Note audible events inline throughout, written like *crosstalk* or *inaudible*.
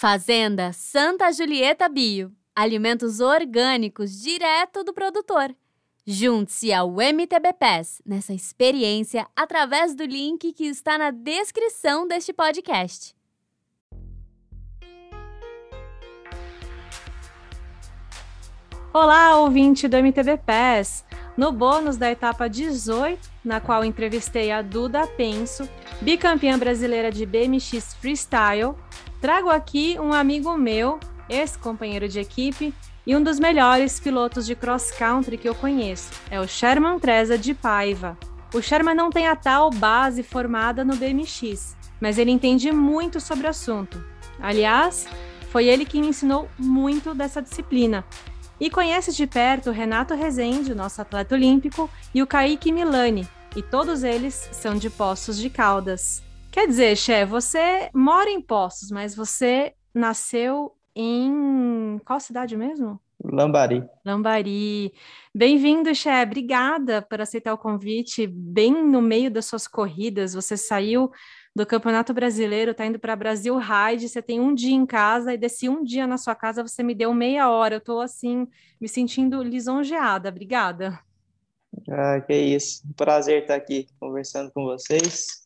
Fazenda Santa Julieta Bio. Alimentos orgânicos direto do produtor. Junte-se ao MTB Pass nessa experiência através do link que está na descrição deste podcast. Olá, ouvinte do MTB Pass! No bônus da etapa 18, na qual entrevistei a Duda Penso, bicampeã brasileira de BMX Freestyle, Trago aqui um amigo meu, ex-companheiro de equipe e um dos melhores pilotos de cross country que eu conheço. É o Sherman Treza de Paiva. O Sherman não tem a tal base formada no BMX, mas ele entende muito sobre o assunto. Aliás, foi ele que me ensinou muito dessa disciplina. E conhece de perto o Renato Rezende, nosso atleta olímpico, e o Kaique Milani, e todos eles são de Poços de Caldas. Quer dizer, Xé, você mora em Poços, mas você nasceu em qual cidade mesmo? Lambari. Lambari. Bem-vindo, Xé. Obrigada por aceitar o convite. Bem no meio das suas corridas, você saiu do Campeonato Brasileiro, está indo para Brasil Ride, você tem um dia em casa e desse um dia na sua casa você me deu meia hora. Eu estou assim me sentindo lisonjeada. Obrigada. Ah, que isso. Prazer estar aqui conversando com vocês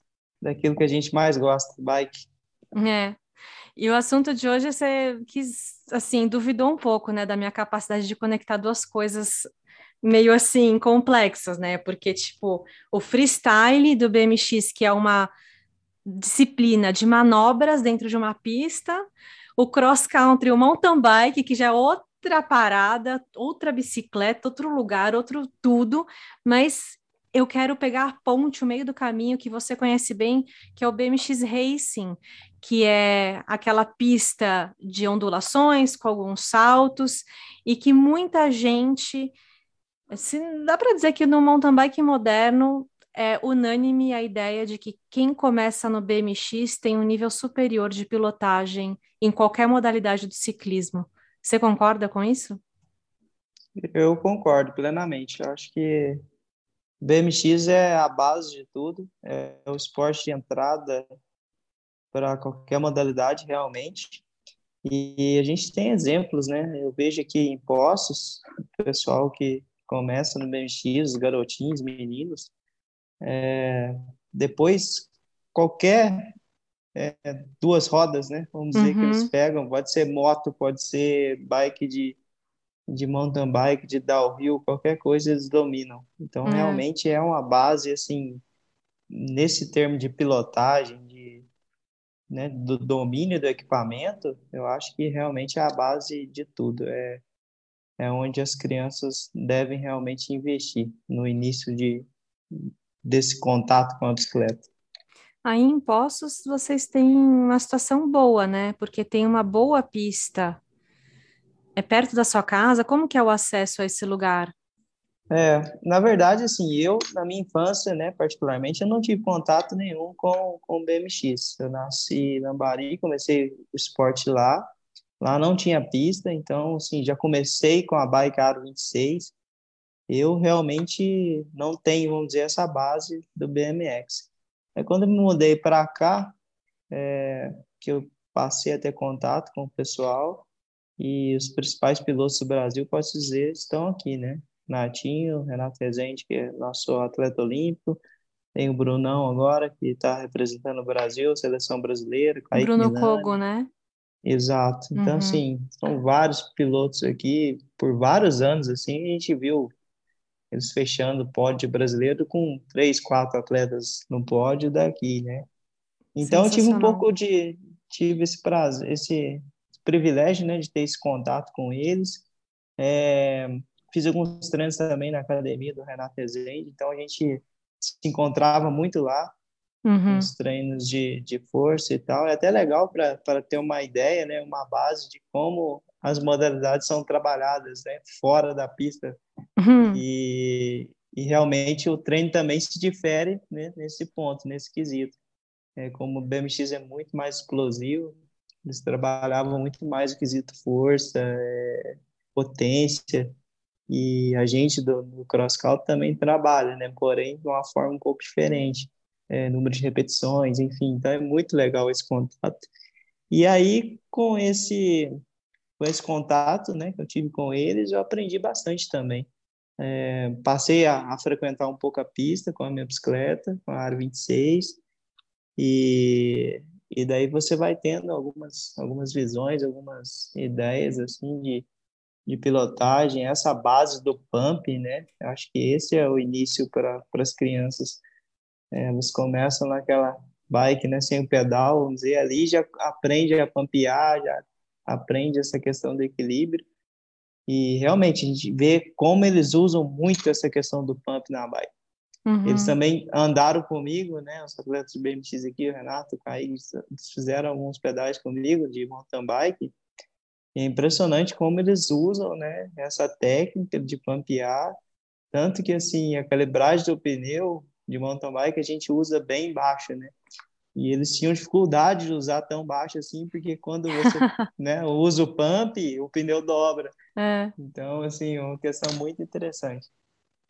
daquilo que a gente mais gosta, bike. É. E o assunto de hoje você quis, assim, duvidou um pouco, né, da minha capacidade de conectar duas coisas meio assim complexas, né? Porque tipo, o freestyle do BMX, que é uma disciplina de manobras dentro de uma pista, o cross country, o mountain bike, que já é outra parada, outra bicicleta, outro lugar, outro tudo, mas eu quero pegar ponte, o meio do caminho que você conhece bem, que é o BMX Racing, que é aquela pista de ondulações com alguns saltos e que muita gente, se dá para dizer que no mountain bike moderno é unânime a ideia de que quem começa no BMX tem um nível superior de pilotagem em qualquer modalidade do ciclismo. Você concorda com isso? Eu concordo plenamente. Eu acho que BMX é a base de tudo, é o esporte de entrada para qualquer modalidade, realmente. E a gente tem exemplos, né? Eu vejo aqui em Poços, o pessoal que começa no BMX, os garotinhos, meninos, é, depois qualquer é, duas rodas, né? Vamos dizer uhum. que eles uhum. pegam, pode ser moto, pode ser bike de de mountain bike, de downhill, qualquer coisa eles dominam. Então, é. realmente é uma base, assim, nesse termo de pilotagem, de, né, do domínio do equipamento, eu acho que realmente é a base de tudo. É, é onde as crianças devem realmente investir no início de, desse contato com a bicicleta. Aí em Poços vocês têm uma situação boa, né? Porque tem uma boa pista é perto da sua casa? Como que é o acesso a esse lugar? É, na verdade, assim, eu, na minha infância, né, particularmente, eu não tive contato nenhum com, com o BMX. Eu nasci em Lambari, comecei o esporte lá. Lá não tinha pista, então, assim, já comecei com a bike Aro 26. Eu realmente não tenho, vamos dizer, essa base do BMX. Aí, quando eu me mudei para cá, é, que eu passei a ter contato com o pessoal, e os principais pilotos do Brasil, posso dizer, estão aqui, né? Natinho, Renato Rezende, que é nosso atleta olímpico, tem o Brunão agora, que está representando o Brasil, seleção brasileira. Kaique Bruno Milani. Kogo, né? Exato. Então, uhum. assim, são vários pilotos aqui, por vários anos, assim, a gente viu eles fechando o pódio brasileiro com três, quatro atletas no pódio daqui, né? Então, eu tive um pouco de, tive esse prazo, esse privilégio né, de ter esse contato com eles. É, fiz alguns treinos também na academia do Renato Rezende, então a gente se encontrava muito lá, uhum. nos treinos de, de força e tal. É até legal para ter uma ideia, né, uma base de como as modalidades são trabalhadas né, fora da pista. Uhum. E, e realmente o treino também se difere né, nesse ponto, nesse quesito. É, como o BMX é muito mais explosivo, eles trabalhavam muito mais o quesito força, é, potência, e a gente do, do cross country também trabalha, né? Porém, de uma forma um pouco diferente, é, número de repetições, enfim. Então, é muito legal esse contato. E aí, com esse, com esse contato né, que eu tive com eles, eu aprendi bastante também. É, passei a, a, frequentar um pouco a pista com a minha bicicleta, com a Aro 26, e, e daí você vai tendo algumas, algumas visões, algumas ideias assim de, de pilotagem, essa base do pump, né? Eu acho que esse é o início para as crianças. É, eles começam naquela bike, né, sem o pedal, vamos dizer, ali já aprende a pampear, já aprende essa questão do equilíbrio. E realmente a gente vê como eles usam muito essa questão do pump na bike. Uhum. Eles também andaram comigo, né? Os atletas BMX aqui, o Renato, o Kaique, eles fizeram alguns pedais comigo de mountain bike. É impressionante como eles usam, né? Essa técnica de pampear, tanto que assim a calibragem do pneu de mountain bike a gente usa bem baixo, né? E eles tinham dificuldade de usar tão baixo assim, porque quando você *laughs* né, usa o pump, o pneu dobra. É. Então, assim, uma questão muito interessante.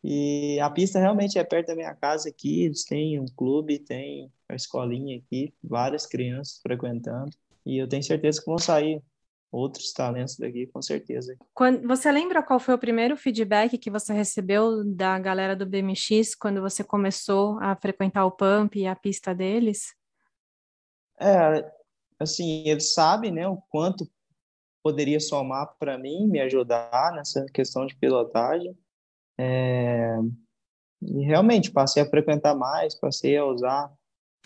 E a pista realmente é perto da minha casa aqui, eles têm um clube, tem a escolinha aqui, várias crianças frequentando, e eu tenho certeza que vão sair outros talentos daqui, com certeza. Quando, você lembra qual foi o primeiro feedback que você recebeu da galera do BMX quando você começou a frequentar o Pump e a pista deles? É, assim, eles sabem, né, o quanto poderia somar para mim, me ajudar nessa questão de pilotagem. É, e realmente passei a frequentar mais, passei a usar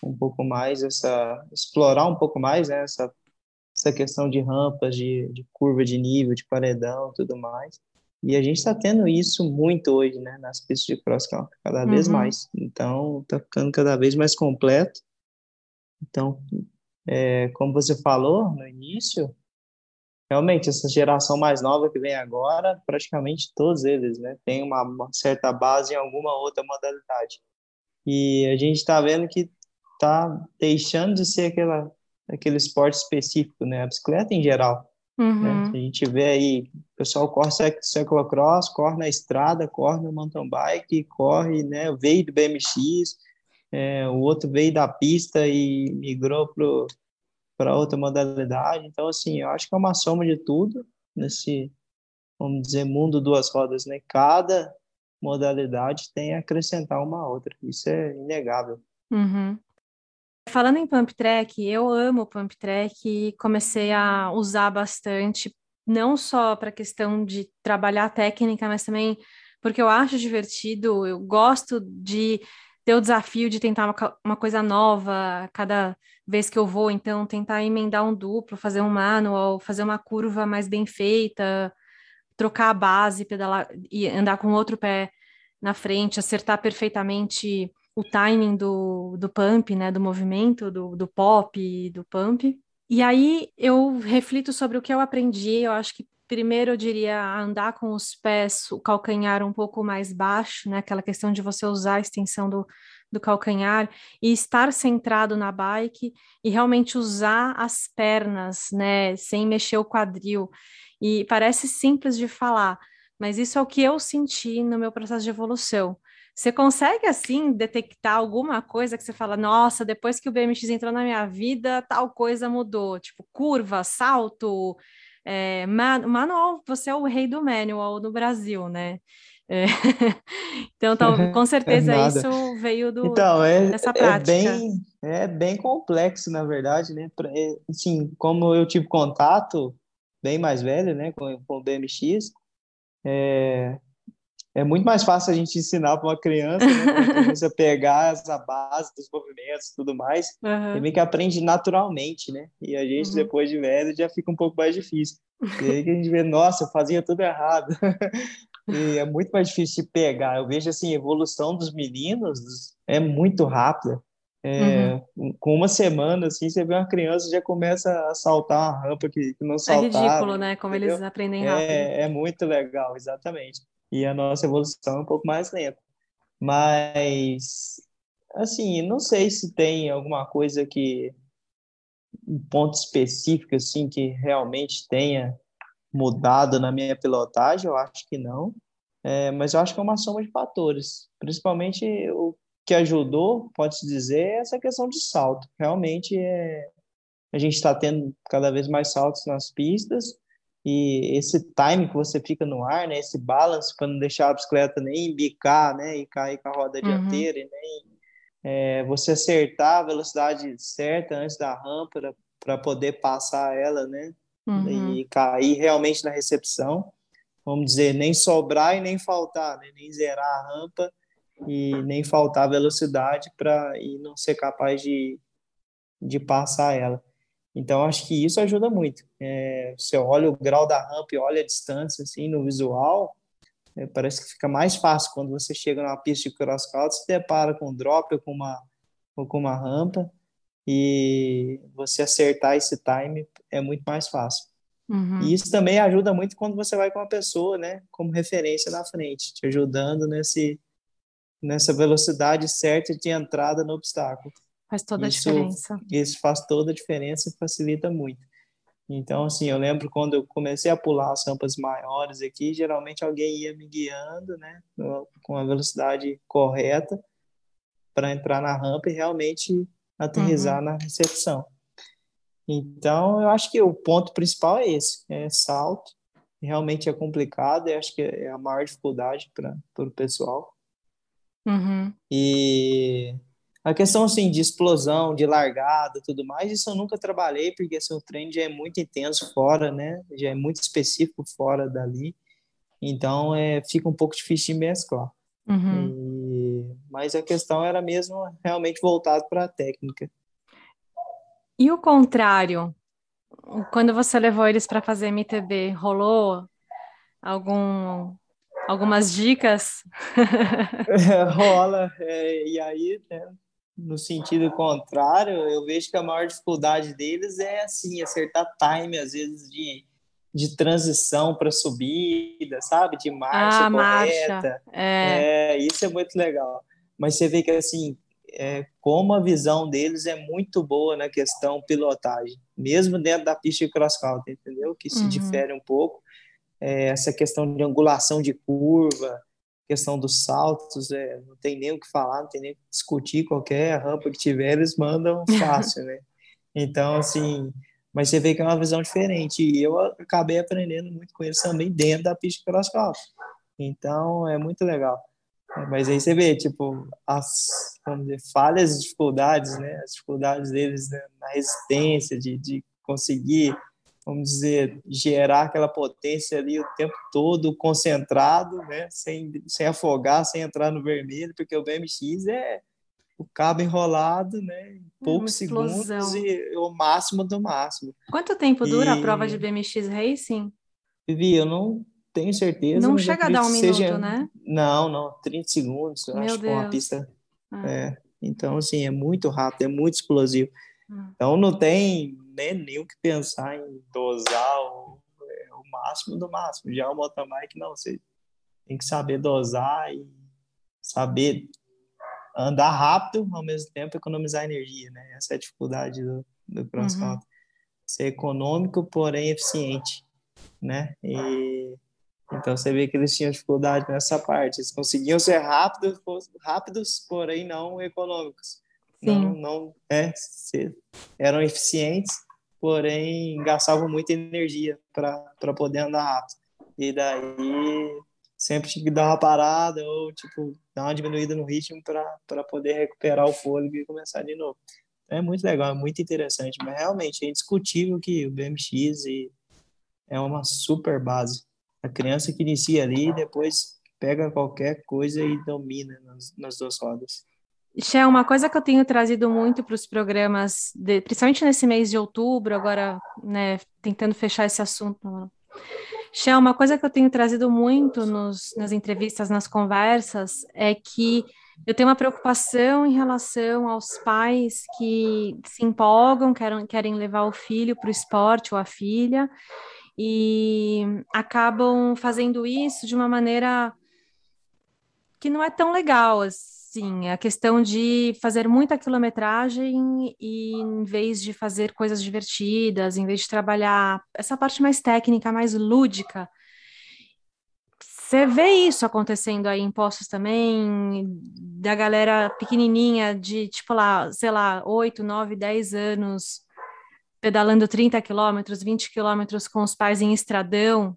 um pouco mais essa, explorar um pouco mais né, essa, essa questão de rampas, de, de curva de nível, de paredão, tudo mais. E a gente está tendo isso muito hoje, né, nas pistas de cross country, cada uhum. vez mais. Então, está ficando cada vez mais completo. Então, é, como você falou no início, realmente essa geração mais nova que vem agora, praticamente todos eles, né, tem uma, uma certa base em alguma outra modalidade. E a gente está vendo que está deixando de ser aquela aquele esporte específico, né, a bicicleta em geral. Né? Uhum. Né? A gente vê aí, o pessoal corre cyclocross, corre na estrada, corre no mountain bike, corre, né, veio do BMX, é, o outro veio da pista e migrou para outra modalidade. Então, assim, eu acho que é uma soma de tudo nesse, vamos dizer, mundo duas rodas, né? Cada modalidade tem a acrescentar uma outra. Isso é inegável. Uhum. Falando em pump track, eu amo pump track e comecei a usar bastante, não só para a questão de trabalhar técnica, mas também porque eu acho divertido, eu gosto de ter o desafio de tentar uma, uma coisa nova cada vez que eu vou, então tentar emendar um duplo, fazer um manual, fazer uma curva mais bem feita, trocar a base, pedalar e andar com outro pé na frente, acertar perfeitamente o timing do, do pump, né, do movimento, do, do pop, do pump. E aí eu reflito sobre o que eu aprendi, eu acho que primeiro eu diria andar com os pés, o calcanhar um pouco mais baixo, né? Aquela questão de você usar a extensão do, do calcanhar e estar centrado na bike e realmente usar as pernas, né? Sem mexer o quadril. E parece simples de falar, mas isso é o que eu senti no meu processo de evolução. Você consegue, assim, detectar alguma coisa que você fala, nossa, depois que o BMX entrou na minha vida, tal coisa mudou? Tipo, curva, salto, é, manual, você é o rei do manual no Brasil, né? É. *laughs* então, tá, *laughs* com certeza é isso veio do, então, é, dessa prática. É bem, é bem complexo, na verdade, né? É, assim, como eu tive contato bem mais velho, né, com, com o BMX, é, é muito mais fácil a gente ensinar para uma criança, né, criança pegar essa base dos movimentos e tudo mais, uhum. e meio que aprende naturalmente, né? E a gente, uhum. depois de velho, já fica um pouco mais difícil. E aí que a gente vê, nossa, eu fazia tudo errado. *laughs* e é muito mais difícil de pegar. Eu vejo, assim, a evolução dos meninos é muito rápida. É, uhum. Com uma semana, assim, você vê uma criança já começa a saltar uma rampa que, que não saltava. É ridículo, né? Como entendeu? eles aprendem rápido. É, é muito legal, exatamente e a nossa evolução é um pouco mais lenta. Mas, assim, não sei se tem alguma coisa que, um ponto específico, assim, que realmente tenha mudado na minha pilotagem, eu acho que não. É, mas eu acho que é uma soma de fatores. Principalmente o que ajudou, pode-se dizer, é essa questão de salto. Realmente é, a gente está tendo cada vez mais saltos nas pistas, e esse time que você fica no ar, né, esse balance para não deixar a bicicleta nem bicar, né, e cair com a roda uhum. dianteira, e nem é, você acertar a velocidade certa antes da rampa para poder passar ela, né, uhum. e cair realmente na recepção, vamos dizer, nem sobrar e nem faltar, né, nem zerar a rampa e nem faltar velocidade para e não ser capaz de, de passar ela. Então, acho que isso ajuda muito. É, você olha o grau da rampa e olha a distância, assim, no visual, é, parece que fica mais fácil quando você chega numa pista de cross country, se depara com um drop ou com uma, ou com uma rampa, e você acertar esse time é muito mais fácil. Uhum. E isso também ajuda muito quando você vai com uma pessoa, né, como referência na frente, te ajudando nesse, nessa velocidade certa de entrada no obstáculo. Faz toda isso, a diferença. Isso faz toda a diferença e facilita muito. Então, assim, eu lembro quando eu comecei a pular as rampas maiores aqui, geralmente alguém ia me guiando, né, com a velocidade correta para entrar na rampa e realmente aterrizar uhum. na recepção. Então, eu acho que o ponto principal é esse, é salto. Realmente é complicado, eu acho que é a maior dificuldade para o pessoal. Uhum. E a questão assim de explosão, de largada, tudo mais, isso eu nunca trabalhei porque assim, o treino já é muito intenso fora, né? Já é muito específico fora dali. Então é fica um pouco difícil de mesclar. Uhum. E, mas a questão era mesmo realmente voltado para a técnica. E o contrário, quando você levou eles para fazer MTB, rolou algum algumas dicas? *laughs* rola, é, e aí, né, no sentido contrário, eu vejo que a maior dificuldade deles é assim, acertar time, às vezes, de, de transição para subida, sabe? De marcha ah, correta. Marcha. É. é. isso é muito legal. Mas você vê que assim, é, como a visão deles é muito boa na questão pilotagem, mesmo dentro da pista de cross country, entendeu? Que se uhum. difere um pouco. É, essa questão de angulação de curva, questão dos saltos, é, não tem nem o que falar, não tem nem o que discutir, qualquer rampa que tiver, eles mandam *laughs* fácil, né? Então, assim, mas você vê que é uma visão diferente, e eu acabei aprendendo muito com eles também dentro da pista de cross country. Então, é muito legal. Mas aí você vê, tipo, as, vamos dizer, falhas e dificuldades, né? As dificuldades deles né? na resistência, de, de conseguir vamos dizer, gerar aquela potência ali o tempo todo concentrado, né? Sem, sem afogar, sem entrar no vermelho, porque o BMX é o cabo enrolado, né? Poucos segundos e o máximo do máximo. Quanto tempo dura e... a prova de BMX Racing? Vivi, eu não tenho certeza. Não chega a dar um minuto, seja... né? Não, não, 30 segundos, eu Meu acho, que uma pista. Ah. É. Então, assim, é muito rápido, é muito explosivo. Ah. Então, não tem nem, nem o que pensar em dosar o, é, o máximo do máximo. Já o mountain bike, não, você tem que saber dosar e saber andar rápido, ao mesmo tempo economizar energia, né? Essa é a dificuldade do, do cross. Uhum. Ser econômico, porém eficiente, né? E então você vê que eles tinham dificuldade nessa parte. Eles conseguiam ser rápidos, rápidos, porém não econômicos. Sim. Não, não é, eram eficientes, porém gastavam muita energia para poder andar rápido. E daí sempre tinha que dar uma parada ou tipo dar uma diminuída no ritmo para poder recuperar o fôlego e começar de novo. É muito legal, é muito interessante, mas realmente é indiscutível que o BMX é uma super base. A criança que inicia ali, depois pega qualquer coisa e domina nas, nas duas rodas. Xé, uma coisa que eu tenho trazido muito para os programas, de, principalmente nesse mês de outubro, agora, né, tentando fechar esse assunto. Xé, uma coisa que eu tenho trazido muito nos, nas entrevistas, nas conversas, é que eu tenho uma preocupação em relação aos pais que se empolgam, querem, querem levar o filho para o esporte ou a filha, e acabam fazendo isso de uma maneira que não é tão legal. Assim Sim, a questão de fazer muita quilometragem e em vez de fazer coisas divertidas, em vez de trabalhar essa parte mais técnica, mais lúdica. Você vê isso acontecendo aí em postos também, da galera pequenininha de, tipo lá, sei lá, 8, 9, 10 anos, pedalando 30 quilômetros, 20 quilômetros com os pais em estradão?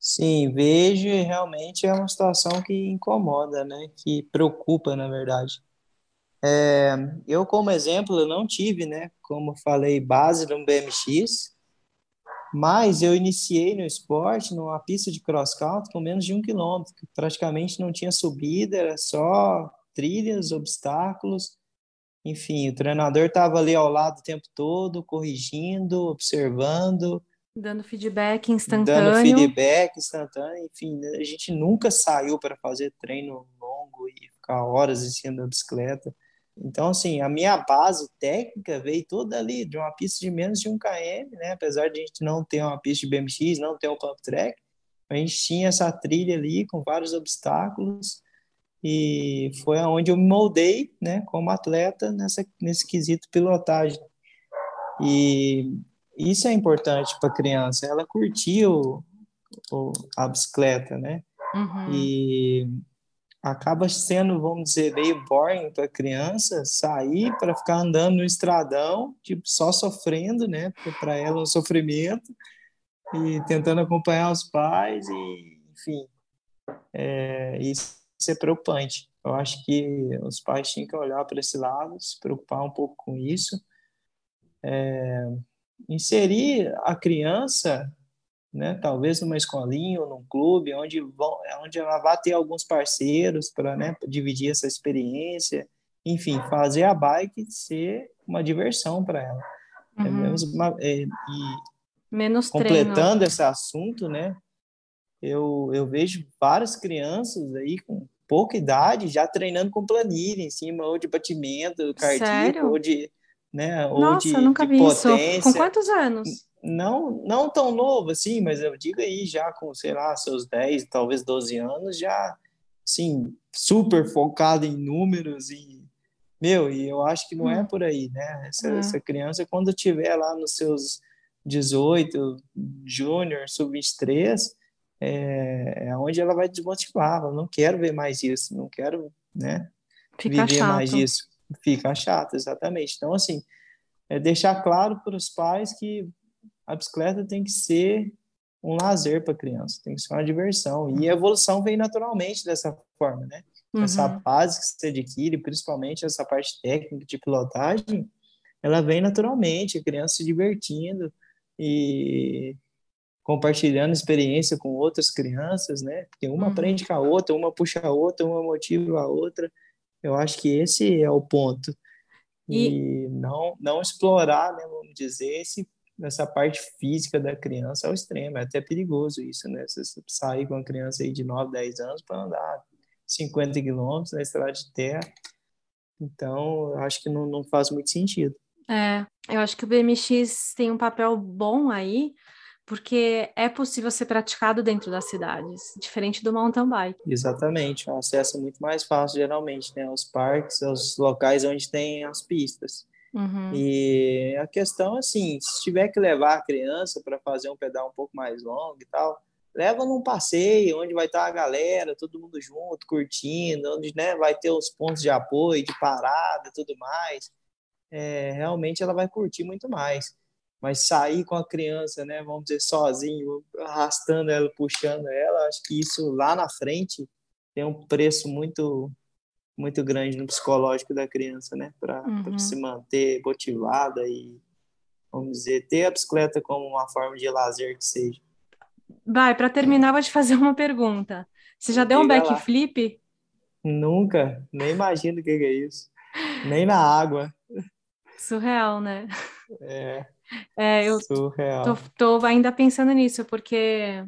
Sim, vejo e realmente é uma situação que incomoda, né? Que preocupa, na verdade. É, eu, como exemplo, eu não tive, né? Como falei, base no BMX, mas eu iniciei no esporte numa pista de cross country com menos de um quilômetro, praticamente não tinha subida, era só trilhas, obstáculos. Enfim, o treinador estava ali ao lado o tempo todo, corrigindo, observando, Dando feedback instantâneo. Dando feedback instantâneo, enfim, a gente nunca saiu para fazer treino longo e ficar horas em cima da bicicleta. Então, assim, a minha base técnica veio toda ali, de uma pista de menos de um km, né? Apesar de a gente não ter uma pista de BMX, não ter um pump track, a gente tinha essa trilha ali com vários obstáculos e foi aonde eu me moldei, né, como atleta nessa, nesse quesito pilotagem. E isso é importante para a criança, ela o, a bicicleta, né? Uhum. E acaba sendo, vamos dizer, meio boring para a criança sair para ficar andando no estradão, tipo, só sofrendo, né? Para ela é um sofrimento, e tentando acompanhar os pais, e enfim, é, isso, isso é preocupante. Eu acho que os pais tinham que olhar para esse lado, se preocupar um pouco com isso. É, inserir a criança, né, talvez numa escolinha ou num clube, onde, vão, onde ela vai ter alguns parceiros para né, dividir essa experiência, enfim, fazer a bike ser uma diversão para ela. É uhum. É menos uma, é, e menos completando treino. esse assunto, né, eu, eu vejo várias crianças aí com pouca idade já treinando com planilha em cima ou de batimento cardíaco Sério? ou de né? Nossa, de, nunca de vi potência. isso. Com quantos anos? Não, não tão novo assim, mas eu digo aí já com, sei lá, seus 10, talvez 12 anos, já, assim, super focado em números e, meu, e eu acho que não é hum. é por aí, né? Essa, é. essa criança, quando tiver lá nos seus 18, júnior, sub-23, é, é onde ela vai desmotivar, ela não quero ver mais isso, não quero, né, Fica viver chato. mais isso fica chato, exatamente. Então, assim, é deixar claro para os pais que a bicicleta tem que ser um lazer para a criança, tem que ser uma diversão. E a evolução vem naturalmente dessa forma, né? Uhum. Essa base que você adquire, principalmente essa parte técnica de pilotagem, ela vem naturalmente, a criança se divertindo e compartilhando experiência com outras crianças, né? Porque uma uhum. aprende com a outra, uma puxa a outra, uma motiva a outra. Eu acho que esse é o ponto. E, e não, não explorar, né, vamos dizer, esse, essa parte física da criança ao extremo. É até perigoso isso, né? Você sair com uma criança aí de 9, 10 anos para andar 50 quilômetros na estrada de terra. Então, eu acho que não, não faz muito sentido. É, eu acho que o BMX tem um papel bom aí, porque é possível ser praticado dentro das cidades, diferente do mountain bike. Exatamente, o acesso é muito mais fácil geralmente, né, aos parques, aos locais onde tem as pistas. Uhum. E a questão, assim, se tiver que levar a criança para fazer um pedal um pouco mais longo e tal, leva num passeio onde vai estar a galera, todo mundo junto, curtindo, onde né, vai ter os pontos de apoio, de parada tudo mais. É, realmente ela vai curtir muito mais mas sair com a criança, né, vamos dizer, sozinho, arrastando ela, puxando ela, acho que isso lá na frente tem um preço muito muito grande no psicológico da criança, né, para uhum. se manter motivada e vamos dizer, ter a bicicleta como uma forma de lazer que seja. Vai, para terminar, vou te fazer uma pergunta. Você já deu um backflip? Nunca, nem imagino o que é isso. Nem na água. Surreal, né? É. É, eu tô, tô, ainda pensando nisso, porque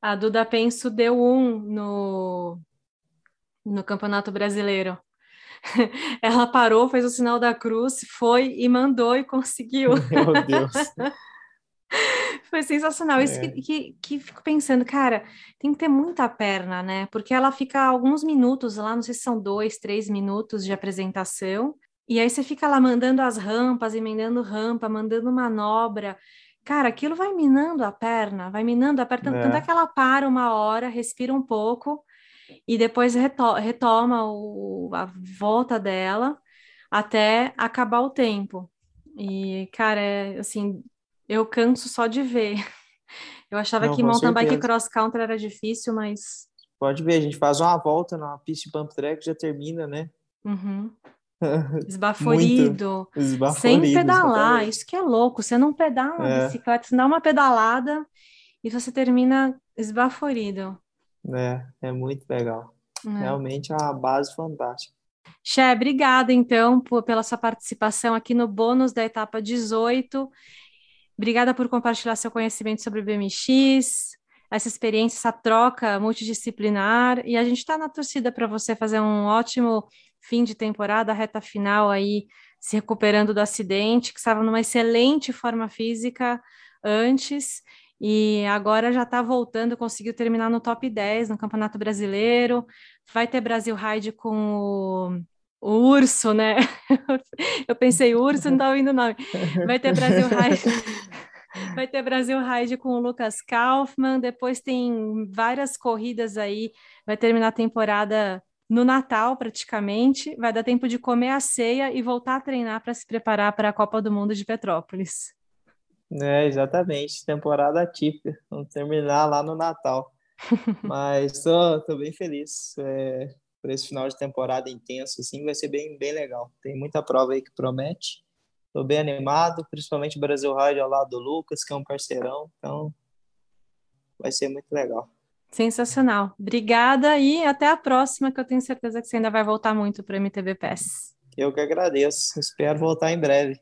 a Duda Penso deu um no, no Campeonato Brasileiro. *laughs* Ela parou, fez o sinal da cruz, foi e mandou e conseguiu. *laughs* Meu Deus. *laughs* Foi sensacional. Isso é. que, que, que, fico pensando, cara, tem que ter muita perna, né? Porque ela fica alguns minutos lá, não sei se são dois, três minutos de apresentação, e aí você fica lá mandando as rampas, emendando rampa, mandando manobra. Cara, aquilo vai minando a perna, vai minando a perna. É. Tanto é que ela para uma hora, respira um pouco e depois reto retoma o, a volta dela até acabar o tempo. E, cara, é, assim, eu canso só de ver. *laughs* Eu achava Não, que mountain certeza. bike cross country era difícil, mas. Pode ver, a gente faz uma volta na pista de pump track já termina, né? Uhum. *laughs* Esbaforido. Esbaforido. Sem pedalar, exatamente. isso que é louco. Você não pedala é. bicicleta, você dá uma pedalada e você termina esbaforido. É, é muito legal. É. Realmente é uma base fantástica. Xé, obrigada então por, pela sua participação aqui no bônus da etapa 18. Obrigada por compartilhar seu conhecimento sobre o BMX, essa experiência, essa troca multidisciplinar. E a gente está na torcida para você fazer um ótimo fim de temporada, reta final aí, se recuperando do acidente, que estava numa excelente forma física antes e agora já está voltando, conseguiu terminar no top 10 no Campeonato Brasileiro. Vai ter Brasil Ride com o, o Urso, né? *laughs* Eu pensei, Urso não está ouvindo o nome. Vai ter Brasil Ride. *laughs* Vai ter Brasil Ride com o Lucas Kaufmann. Depois tem várias corridas aí. Vai terminar a temporada no Natal, praticamente. Vai dar tempo de comer a ceia e voltar a treinar para se preparar para a Copa do Mundo de Petrópolis. É, exatamente, temporada atípica. Vamos terminar lá no Natal. *laughs* Mas tô, tô bem feliz é, por esse final de temporada intenso, assim, vai ser bem, bem legal. Tem muita prova aí que promete. Tô bem animado, principalmente o Brasil Rádio ao lado do Lucas, que é um parceirão, então vai ser muito legal. Sensacional. Obrigada e até a próxima, que eu tenho certeza que você ainda vai voltar muito para o MTB PES. Eu que agradeço. Espero voltar em breve.